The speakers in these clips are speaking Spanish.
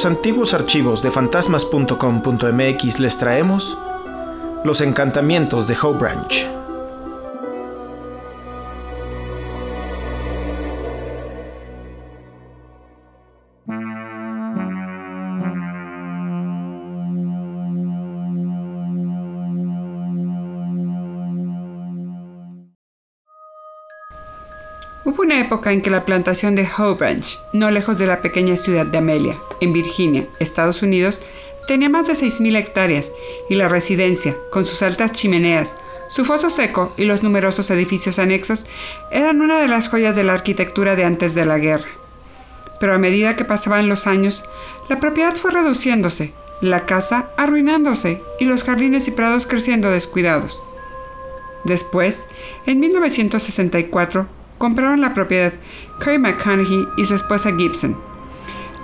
los antiguos archivos de fantasmas.com.mx les traemos Los encantamientos de Howe Branch. Época en que la plantación de Howe Branch, no lejos de la pequeña ciudad de Amelia, en Virginia, Estados Unidos, tenía más de 6.000 hectáreas y la residencia, con sus altas chimeneas, su foso seco y los numerosos edificios anexos, eran una de las joyas de la arquitectura de antes de la guerra. Pero a medida que pasaban los años, la propiedad fue reduciéndose, la casa arruinándose y los jardines y prados creciendo descuidados. Después, en 1964, compraron la propiedad Carrie McConaughey y su esposa Gibson.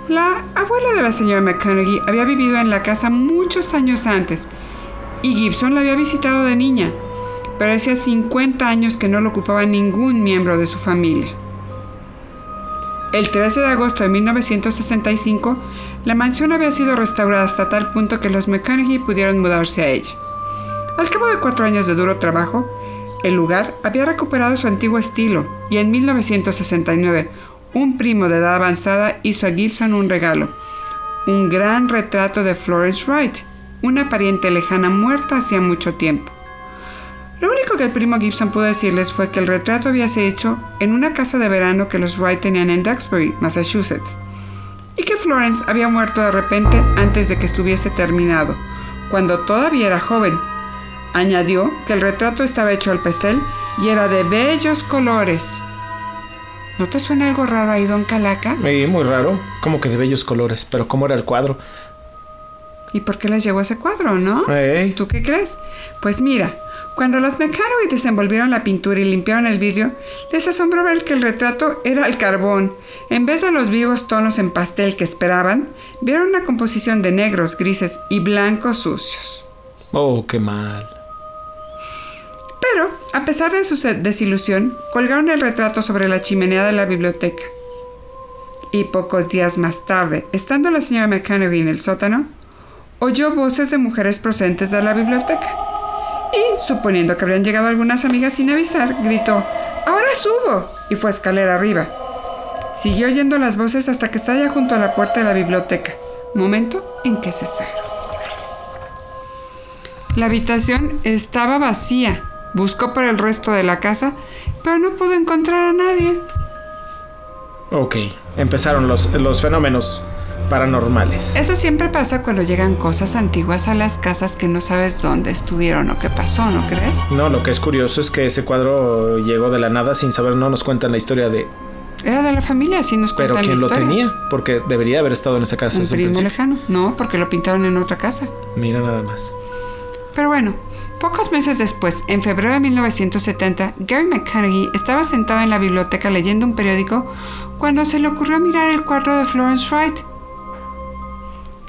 La abuela de la señora McConaughey había vivido en la casa muchos años antes y Gibson la había visitado de niña, pero hacía 50 años que no lo ocupaba ningún miembro de su familia. El 13 de agosto de 1965, la mansión había sido restaurada hasta tal punto que los McConaughey pudieron mudarse a ella. Al cabo de cuatro años de duro trabajo, el lugar había recuperado su antiguo estilo y en 1969 un primo de edad avanzada hizo a Gibson un regalo, un gran retrato de Florence Wright, una pariente lejana muerta hacía mucho tiempo. Lo único que el primo Gibson pudo decirles fue que el retrato había sido hecho en una casa de verano que los Wright tenían en Duxbury, Massachusetts, y que Florence había muerto de repente antes de que estuviese terminado, cuando todavía era joven Añadió que el retrato estaba hecho al pastel y era de bellos colores. ¿No te suena algo raro ahí, don Calaca? Sí, muy raro. Como que de bellos colores, pero ¿cómo era el cuadro? ¿Y por qué les llegó ese cuadro, no? ¿Tú qué crees? Pues mira, cuando los y desenvolvieron la pintura y limpiaron el vidrio, les asombró ver que el retrato era al carbón. En vez de los vivos tonos en pastel que esperaban, vieron una composición de negros, grises y blancos sucios. Oh, qué mal. Pero, a pesar de su desilusión, colgaron el retrato sobre la chimenea de la biblioteca. Y pocos días más tarde, estando la señora McConaughey en el sótano, oyó voces de mujeres procedentes de la biblioteca. Y, suponiendo que habrían llegado algunas amigas sin avisar, gritó, ¡Ahora subo! y fue escalera arriba. Siguió oyendo las voces hasta que estaba ya junto a la puerta de la biblioteca, momento en que cesaron. La habitación estaba vacía Buscó por el resto de la casa, pero no pudo encontrar a nadie. Ok, empezaron los, los fenómenos paranormales. Eso siempre pasa cuando llegan cosas antiguas a las casas que no sabes dónde estuvieron o qué pasó, ¿no crees? No, lo que es curioso es que ese cuadro llegó de la nada sin saber, no nos cuentan la historia de... Era de la familia, sí nos cuentan Pero ¿quién lo tenía? Porque debería haber estado en esa casa. Un primo lejano. No, porque lo pintaron en otra casa. Mira nada más. Pero bueno, Pocos meses después, en febrero de 1970, Gary McConaughey estaba sentado en la biblioteca leyendo un periódico cuando se le ocurrió mirar el cuarto de Florence Wright.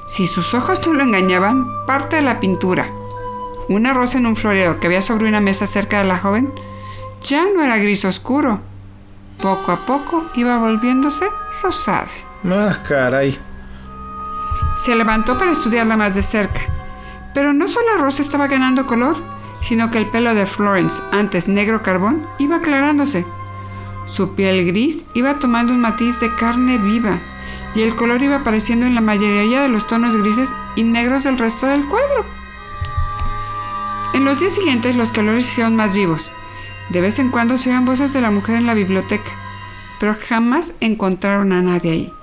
Si sus ojos no lo engañaban, parte de la pintura, una rosa en un florero que había sobre una mesa cerca de la joven, ya no era gris oscuro. Poco a poco iba volviéndose rosada. Ah, caray. Se levantó para estudiarla más de cerca pero no solo Rosa estaba ganando color, sino que el pelo de Florence, antes negro carbón, iba aclarándose. Su piel gris iba tomando un matiz de carne viva y el color iba apareciendo en la mayoría de los tonos grises y negros del resto del cuadro. En los días siguientes los colores se hicieron más vivos. De vez en cuando se oían voces de la mujer en la biblioteca, pero jamás encontraron a nadie ahí.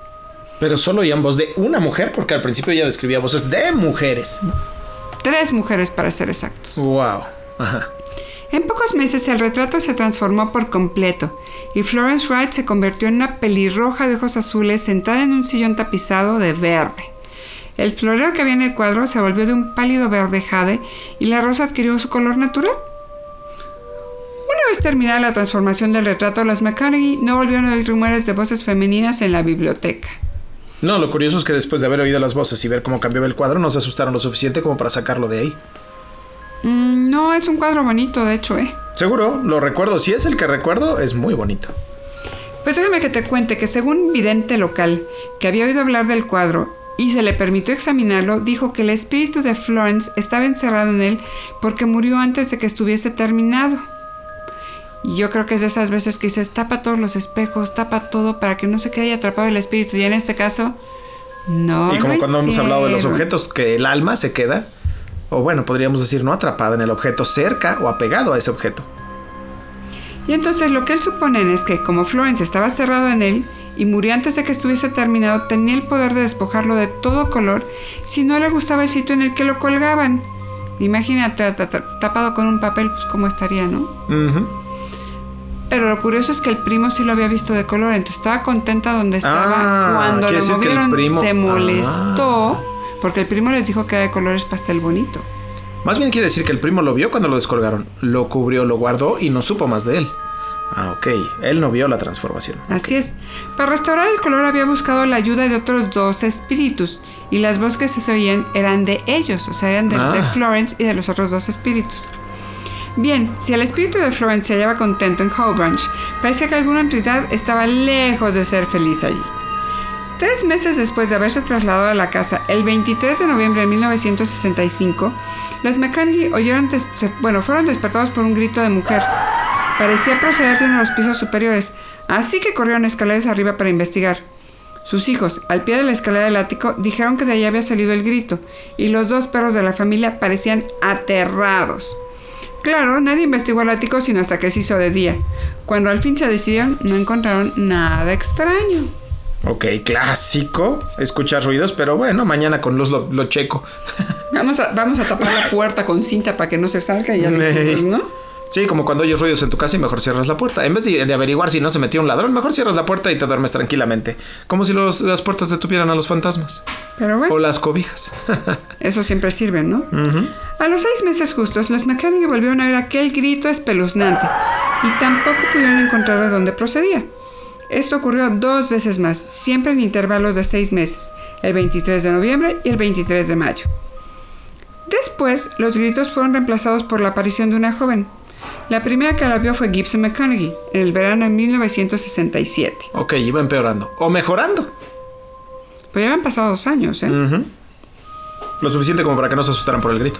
Pero solo oían voz de una mujer, porque al principio ella describía voces de mujeres. Tres mujeres para ser exactos. Wow. Ajá. En pocos meses el retrato se transformó por completo y Florence Wright se convirtió en una pelirroja de ojos azules sentada en un sillón tapizado de verde. El florero que había en el cuadro se volvió de un pálido verde jade y la rosa adquirió su color natural. Una vez terminada la transformación del retrato, los McConaughey no volvieron a oír rumores de voces femeninas en la biblioteca. No, lo curioso es que después de haber oído las voces y ver cómo cambiaba el cuadro, no se asustaron lo suficiente como para sacarlo de ahí. Mm, no, es un cuadro bonito, de hecho, ¿eh? Seguro, lo recuerdo. Si es el que recuerdo, es muy bonito. Pues déjame que te cuente que según un vidente local que había oído hablar del cuadro y se le permitió examinarlo, dijo que el espíritu de Florence estaba encerrado en él porque murió antes de que estuviese terminado. Y yo creo que es de esas veces que dices, tapa todos los espejos, tapa todo para que no se quede atrapado el espíritu. Y en este caso, no. Y como cuando hemos hablado de los objetos, que el alma se queda, o bueno, podríamos decir no atrapada en el objeto, cerca o apegado a ese objeto. Y entonces lo que él supone es que como Florence estaba cerrado en él y murió antes de que estuviese terminado, tenía el poder de despojarlo de todo color si no le gustaba el sitio en el que lo colgaban. Imagínate ta- ta- tapado con un papel, pues cómo estaría, ¿no? Ujú. Pero lo curioso es que el primo sí lo había visto de color, entonces estaba contenta donde estaba. Ah, Cuando lo movieron primo- se molestó Ah. porque el primo les dijo que era de colores pastel bonito. Más bien quiere decir que el primo lo vio cuando lo descolgaron, lo cubrió, lo guardó y no supo más de él. Ah, ok. Él no vio la transformación. Así es. Para restaurar el color había buscado la ayuda de otros dos espíritus y las voces que se oían eran de ellos, o sea, eran de, Ah. de Florence y de los otros dos espíritus. Bien, si el espíritu de Florence se hallaba contento en Howe Branch, parecía que alguna entidad estaba lejos de ser feliz allí. Tres meses después de haberse trasladado a la casa, el 23 de noviembre de 1965, los McConaughey oyeron bueno, fueron despertados por un grito de mujer. Parecía proceder de uno de los pisos superiores, así que corrieron escaleras arriba para investigar. Sus hijos, al pie de la escalera del ático, dijeron que de allí había salido el grito, y los dos perros de la familia parecían aterrados. Claro, nadie investigó el ático sino hasta que se hizo de día. Cuando al fin se decidieron, no encontraron nada extraño. Ok, clásico. Escuchar ruidos, pero bueno, mañana con luz lo, lo checo. Vamos a, vamos a tapar la puerta con cinta para que no se salga y ya dijimos, ¿no? Sí, como cuando oyes ruidos en tu casa y mejor cierras la puerta. En vez de, de averiguar si no se metió un ladrón, mejor cierras la puerta y te duermes tranquilamente. Como si los- las puertas detuvieran a los fantasmas. Pero bueno. O las cobijas. Eso siempre sirve, ¿no? A los seis meses justos, los mecánicos volvieron a oír aquel grito espeluznante y tampoco pudieron encontrar de dónde procedía. Esto ocurrió dos veces más, siempre en intervalos de seis meses, el 23 de noviembre y el 23 de mayo. Después, los gritos fueron reemplazados por la aparición de una joven. La primera que la vio fue Gibson McConaughey, en el verano de 1967. ok, iba empeorando. O mejorando. Pues ya habían pasado dos años, ¿eh? Lo suficiente como para que no se asustaran por el grito.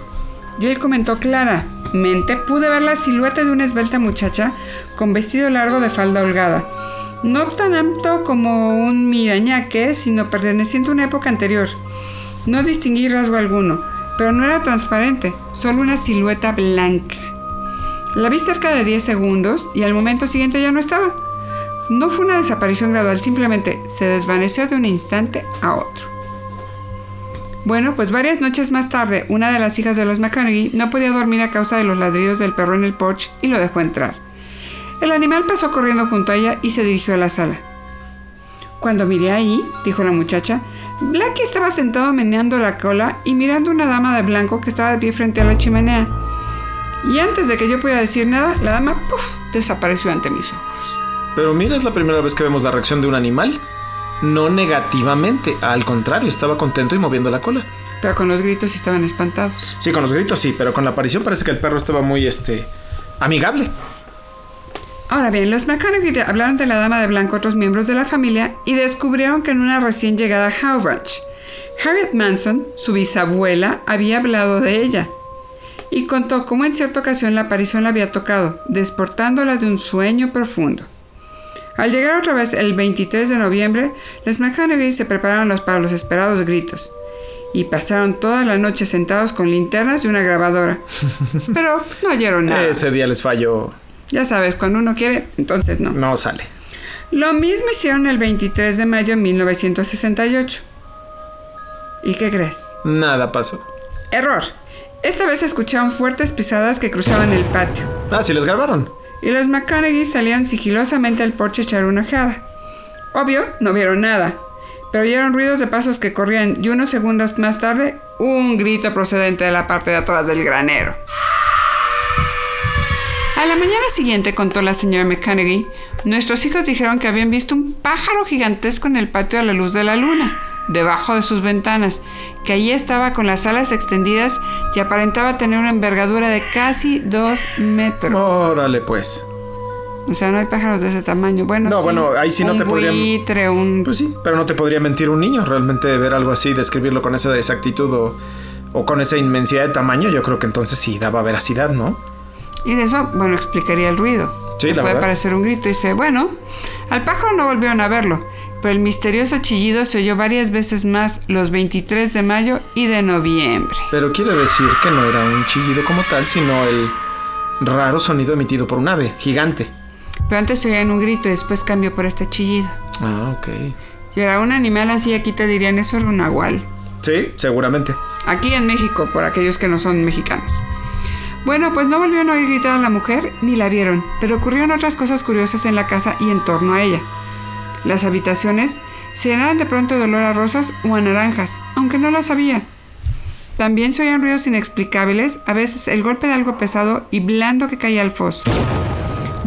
Y él comentó claramente, pude ver la silueta de una esbelta muchacha con vestido largo de falda holgada. No tan alto como un mirañaque, sino perteneciente a una época anterior. No distinguí rasgo alguno, pero no era transparente, solo una silueta blanca. La vi cerca de 10 segundos y al momento siguiente ya no estaba. No fue una desaparición gradual, simplemente se desvaneció de un instante a otro. Bueno, pues varias noches más tarde, una de las hijas de los McConaughey no podía dormir a causa de los ladridos del perro en el porche y lo dejó entrar. El animal pasó corriendo junto a ella y se dirigió a la sala. Cuando miré ahí, dijo la muchacha, Blackie estaba sentado meneando la cola y mirando a una dama de blanco que estaba de pie frente a la chimenea. Y antes de que yo pudiera decir nada, la dama, desapareció ante mis ojos. Pero mira, es la primera vez que vemos la reacción de un animal. No negativamente, al contrario, estaba contento y moviendo la cola. Pero con los gritos estaban espantados. Sí, con los gritos sí, pero con la aparición parece que el perro estaba muy, este, amigable. Ahora bien, los McConaughey hablaron de la dama de blanco a otros miembros de la familia y descubrieron que en una recién llegada a Howe Ranch, Harriet Manson, su bisabuela, había hablado de ella y contó cómo en cierta ocasión la aparición la había tocado, desportándola de un sueño profundo. Al llegar otra vez el 23 de noviembre, los McConaughey se prepararon los- para los esperados gritos y pasaron toda la noche sentados con linternas y una grabadora. Pero no oyeron nada. Ese día les falló. Ya sabes, cuando uno quiere, entonces no. No sale. Lo mismo hicieron el 23 de mayo de 1968. ¿Y qué crees? Nada pasó. Error. Esta vez escucharon fuertes pisadas que cruzaban el patio. Ah, sí les grabaron. Y los McConaughey salieron sigilosamente al porche a echar una ojeada. Obvio, no vieron nada. Pero oyeron ruidos de pasos que corrían y unos segundos más tarde, un grito procedente de la parte de atrás del granero. A la mañana siguiente, contó la señora McConaughey, nuestros hijos dijeron que habían visto un pájaro gigantesco en el patio a la luz de la luna, debajo de sus ventanas, que allí estaba con las alas extendidas y aparentaba tener una envergadura de casi dos metros. Órale, pues. O sea, no hay pájaros de ese tamaño. Bueno, No, sí, bueno, ahí sí no un te podrían- buitre, un... Pues sí, pero no te podría mentir un niño. Realmente ver algo así, describirlo con esa exactitud o, o con esa inmensidad de tamaño, yo creo que entonces sí daba veracidad, ¿no? Y de eso, bueno, explicaría el ruido. Sí, la puede verdad. parecer un grito. Y dice, bueno, al pájaro no volvieron a verlo, pero el misterioso chillido se oyó varias veces más los 23 de mayo y de noviembre. Pero quiere decir que no era un chillido como tal, sino el raro sonido emitido por un ave gigante. Pero antes se oían un grito y después cambió por este chillido. Ah, ok. Y era un animal así, aquí te dirían, eso era un nahual. Sí, seguramente. Aquí en México, por aquellos que no son mexicanos. Bueno, pues no volvieron a oír gritar a la mujer ni la vieron, pero ocurrieron otras cosas curiosas en la casa y en torno a ella. Las habitaciones se llenaban de pronto de olor a rosas o a naranjas, aunque no las sabía. También se oían ruidos inexplicables, a veces el golpe de algo pesado y blando que caía al foso,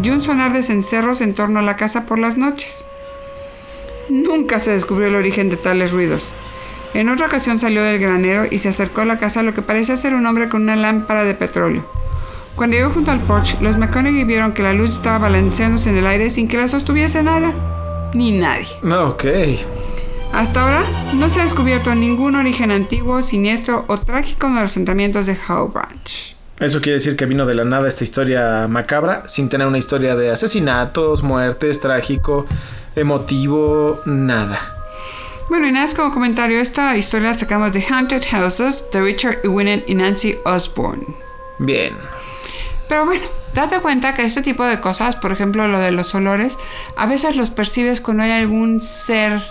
y un sonar de cencerros en torno a la casa por las noches. Nunca se descubrió el origen de tales ruidos. En otra ocasión salió del granero y se acercó a la casa lo que parecía ser un hombre con una lámpara de petróleo. Cuando llegó junto al porche, los McConaughey vieron que la luz estaba balanceándose en el aire sin que la sostuviese nada, ni nadie. Ok. Hasta ahora no se ha descubierto ningún origen antiguo, siniestro o trágico en los asentamientos de Howe Branch. Eso quiere decir que vino de la nada esta historia macabra, sin tener una historia de asesinatos, muertes, trágico, emotivo, nada. Bueno, y nada más como comentario, esta historia la sacamos de Haunted Houses de Richard Ewinen y Nancy Osborne. Bien. Pero bueno, date cuenta que este tipo de cosas, por ejemplo lo de los olores, a veces los percibes cuando hay algún ser,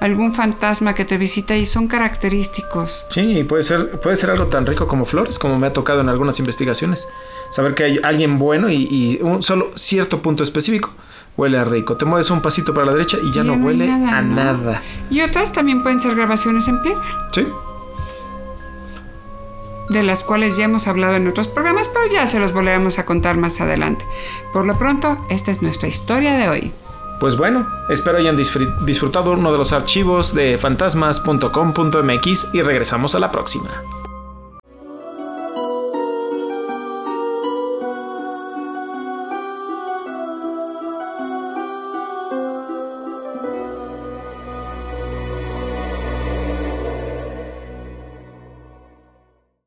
algún fantasma que te visita y son característicos. Sí, puede ser, puede ser algo tan rico como flores, como me ha tocado en algunas investigaciones. Saber que hay alguien bueno y, y un solo cierto punto específico huele a rico. Te mueves un pasito para la derecha y ya no hay huele a ¿no? nada. Y otras también pueden ser grabaciones en piedra, Sí. De las cuales ya hemos hablado en otros programas, pero ya se los volveremos a contar más adelante. Por lo pronto, esta es nuestra historia de hoy. Pues bueno, espero hayan disfr- disfrutado uno de los archivos de fantasmas.com.mx y regresamos a la próxima.